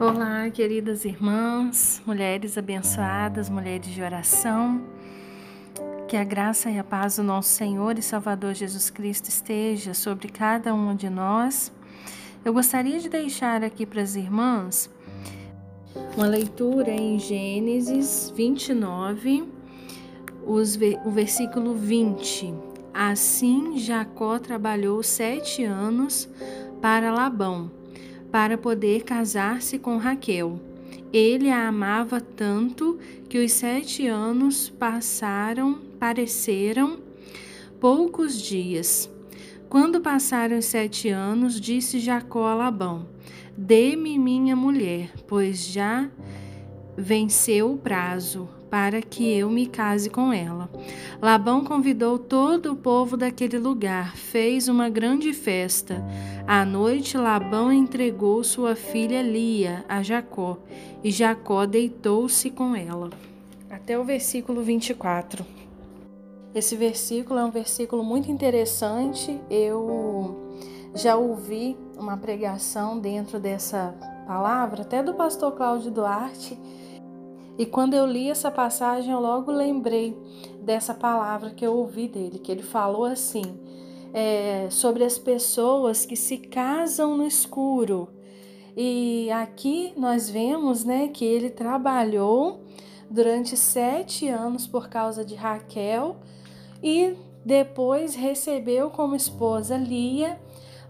Olá, queridas irmãs, mulheres abençoadas, mulheres de oração. Que a graça e a paz do nosso Senhor e Salvador Jesus Cristo esteja sobre cada um de nós. Eu gostaria de deixar aqui para as irmãs uma leitura em Gênesis 29, os, o versículo 20. Assim Jacó trabalhou sete anos para Labão, para poder casar-se com Raquel. Ele a amava tanto que os sete anos passaram, pareceram poucos dias. Quando passaram os sete anos, disse Jacó a Labão: Dê-me minha mulher, pois já venceu o prazo para que eu me case com ela. Labão convidou todo o povo daquele lugar, fez uma grande festa. À noite, Labão entregou sua filha Lia a Jacó, e Jacó deitou-se com ela. Até o versículo 24. Esse versículo é um versículo muito interessante. Eu já ouvi uma pregação dentro dessa palavra, até do pastor Cláudio Duarte e quando eu li essa passagem, eu logo lembrei dessa palavra que eu ouvi dele, que ele falou assim, é, sobre as pessoas que se casam no escuro. E aqui nós vemos né, que ele trabalhou durante sete anos por causa de Raquel e depois recebeu como esposa Lia,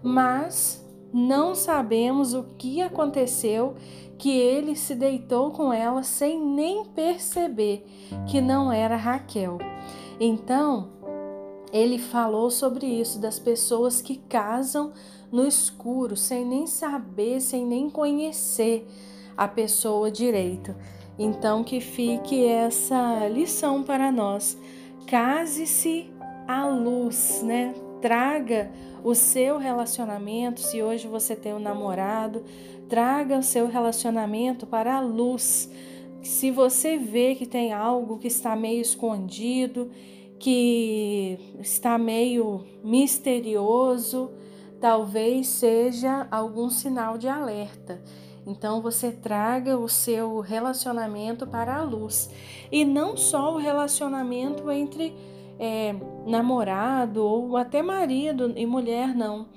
mas não sabemos o que aconteceu que ele se deitou com ela sem nem perceber que não era Raquel. Então, ele falou sobre isso das pessoas que casam no escuro, sem nem saber, sem nem conhecer a pessoa direito. Então, que fique essa lição para nós. Case-se à luz, né? Traga o seu relacionamento, se hoje você tem um namorado, traga o seu relacionamento para a luz. Se você vê que tem algo que está meio escondido, que está meio misterioso, talvez seja algum sinal de alerta. Então você traga o seu relacionamento para a luz. E não só o relacionamento entre é, namorado ou até marido e mulher, não.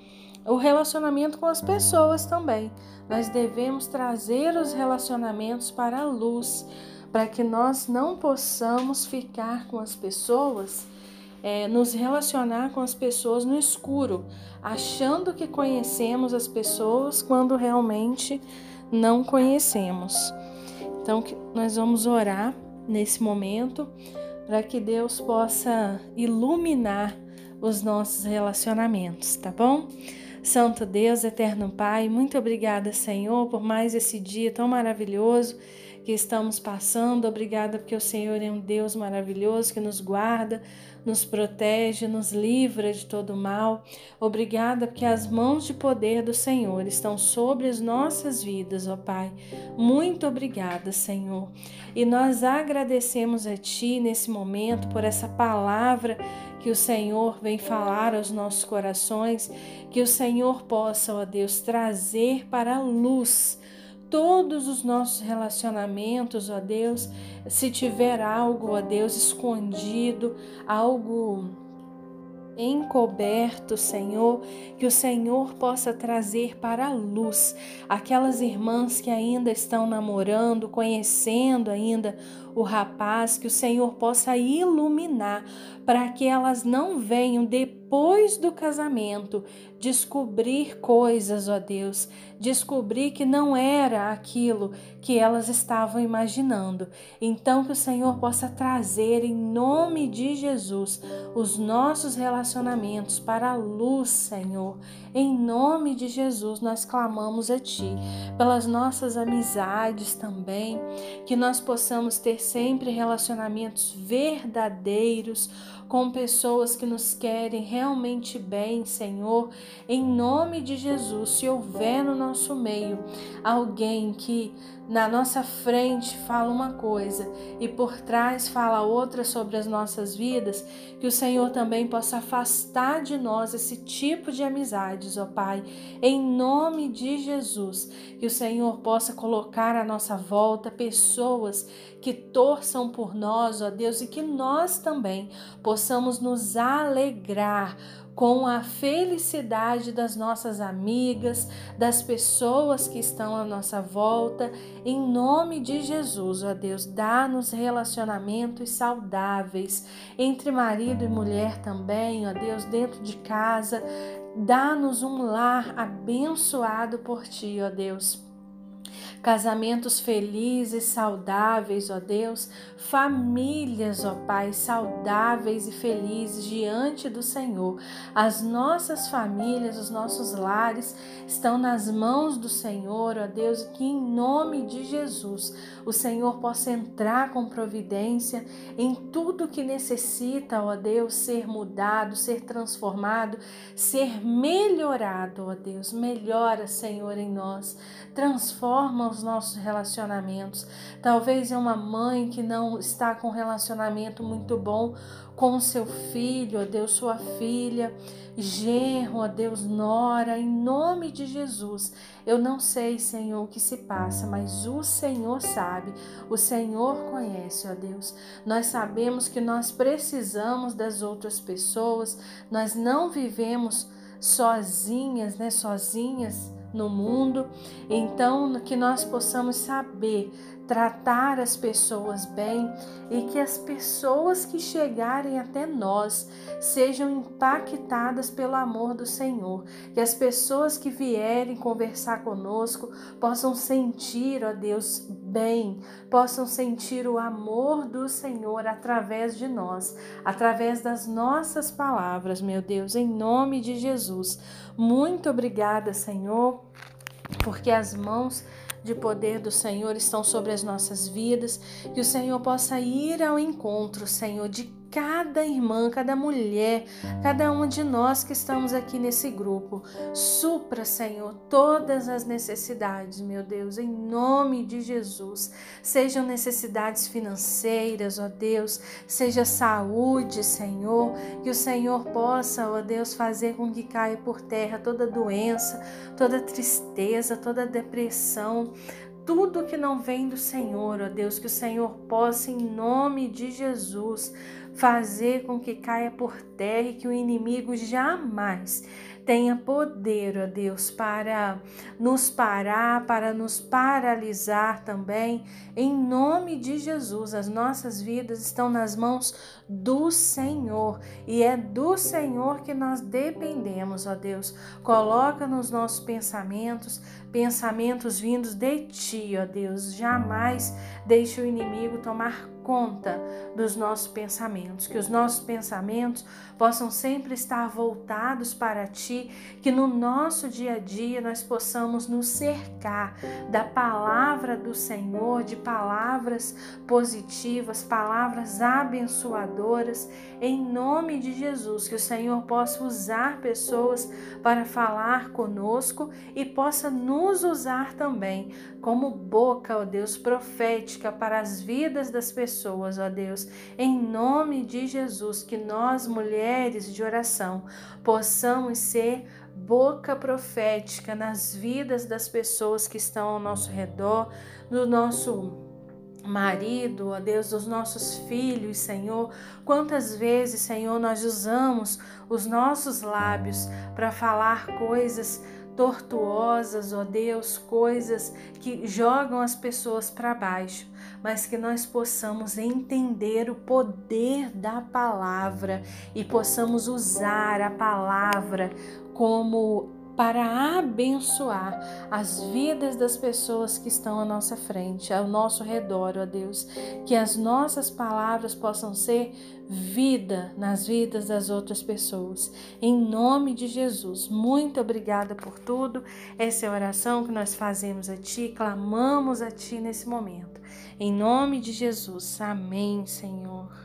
O relacionamento com as pessoas também. Nós devemos trazer os relacionamentos para a luz, para que nós não possamos ficar com as pessoas, é, nos relacionar com as pessoas no escuro, achando que conhecemos as pessoas quando realmente não conhecemos. Então, nós vamos orar nesse momento para que Deus possa iluminar os nossos relacionamentos, tá bom? Santo Deus, eterno Pai, muito obrigada, Senhor, por mais esse dia tão maravilhoso que estamos passando. Obrigada porque o Senhor é um Deus maravilhoso que nos guarda, nos protege, nos livra de todo mal. Obrigada porque as mãos de poder do Senhor estão sobre as nossas vidas, ó Pai. Muito obrigada, Senhor. E nós agradecemos a Ti nesse momento por essa palavra que o Senhor vem falar aos nossos corações, que o Senhor possa, ó Deus, trazer para a luz todos os nossos relacionamentos, ó Deus. Se tiver algo, ó Deus, escondido, algo encoberto, Senhor, que o Senhor possa trazer para a luz aquelas irmãs que ainda estão namorando, conhecendo ainda o rapaz, que o Senhor possa iluminar para que elas não venham depois do casamento descobrir coisas, ó Deus, descobrir que não era aquilo que elas estavam imaginando. Então, que o Senhor possa trazer em nome de Jesus os nossos relacionamentos para a luz, Senhor. Em nome de Jesus, nós clamamos a Ti, pelas nossas amizades também, que nós possamos ter sempre relacionamentos verdadeiros com pessoas que nos querem realmente bem, Senhor. Em nome de Jesus, se houver no nosso meio alguém que na nossa frente fala uma coisa e por trás fala outra sobre as nossas vidas, que o Senhor também possa afastar de nós esse tipo de amizades, ó Pai, em nome de Jesus, que o Senhor possa colocar à nossa volta pessoas que torçam por nós, ó Deus, e que nós também possamos nos alegrar com a felicidade das nossas amigas, das pessoas que estão à nossa volta. Em nome de Jesus, ó Deus, dá-nos relacionamentos saudáveis entre marido e mulher também, ó Deus, dentro de casa. Dá-nos um lar abençoado por ti, ó Deus casamentos felizes, saudáveis, ó Deus, famílias, ó Pai, saudáveis e felizes diante do Senhor. As nossas famílias, os nossos lares estão nas mãos do Senhor, ó Deus, que em nome de Jesus o Senhor possa entrar com providência em tudo que necessita, ó Deus, ser mudado, ser transformado, ser melhorado, ó Deus. Melhora, Senhor, em nós. Transforma os nossos relacionamentos. Talvez é uma mãe que não está com um relacionamento muito bom com seu filho, ó Deus, sua filha, genro, ó Deus, nora, em nome de Jesus. Eu não sei, Senhor, o que se passa, mas o Senhor sabe, o Senhor conhece, ó Deus. Nós sabemos que nós precisamos das outras pessoas, nós não vivemos sozinhas, né, sozinhas no mundo. Então, que nós possamos saber tratar as pessoas bem e que as pessoas que chegarem até nós sejam impactadas pelo amor do Senhor, que as pessoas que vierem conversar conosco possam sentir, ó Deus, bem, possam sentir o amor do Senhor através de nós, através das nossas palavras, meu Deus, em nome de Jesus. Muito obrigada, Senhor, porque as mãos de poder do Senhor estão sobre as nossas vidas, que o Senhor possa ir ao encontro, Senhor, de cada irmã, cada mulher, cada um de nós que estamos aqui nesse grupo. Supra, Senhor, todas as necessidades, meu Deus, em nome de Jesus. Sejam necessidades financeiras, ó Deus, seja saúde, Senhor, que o Senhor possa, ó Deus, fazer com que caia por terra toda doença, toda tristeza, toda depressão, tudo que não vem do Senhor, ó Deus, que o Senhor possa, em nome de Jesus, fazer com que caia por terra e que o inimigo jamais tenha poder, ó Deus, para nos parar, para nos paralisar também. Em nome de Jesus, as nossas vidas estão nas mãos do Senhor e é do Senhor que nós dependemos, ó Deus. Coloca nos nossos pensamentos, pensamentos vindos de Ti, ó Deus. Jamais deixe o inimigo tomar conta dos nossos pensamentos, que os nossos pensamentos possam sempre estar voltados para Ti, que no nosso dia a dia nós possamos nos cercar da palavra do Senhor, de palavras positivas, palavras abençoadoras, em nome de Jesus, que o Senhor possa usar pessoas para falar conosco e possa nos usar também como boca, ó Deus, profética para as vidas das pessoas, ó Deus, em nome de Jesus, que nós, mulheres de oração, possamos ser boca profética nas vidas das pessoas que estão ao nosso redor, no nosso marido, ó Deus, dos nossos filhos, Senhor. Quantas vezes, Senhor, nós usamos os nossos lábios para falar coisas tortuosas, ó Deus, coisas que jogam as pessoas para baixo, mas que nós possamos entender o poder da palavra e possamos usar a palavra como para abençoar as vidas das pessoas que estão à nossa frente, ao nosso redor, ó Deus. Que as nossas palavras possam ser vida nas vidas das outras pessoas. Em nome de Jesus, muito obrigada por tudo. Essa é a oração que nós fazemos a Ti, clamamos a Ti nesse momento. Em nome de Jesus, amém, Senhor.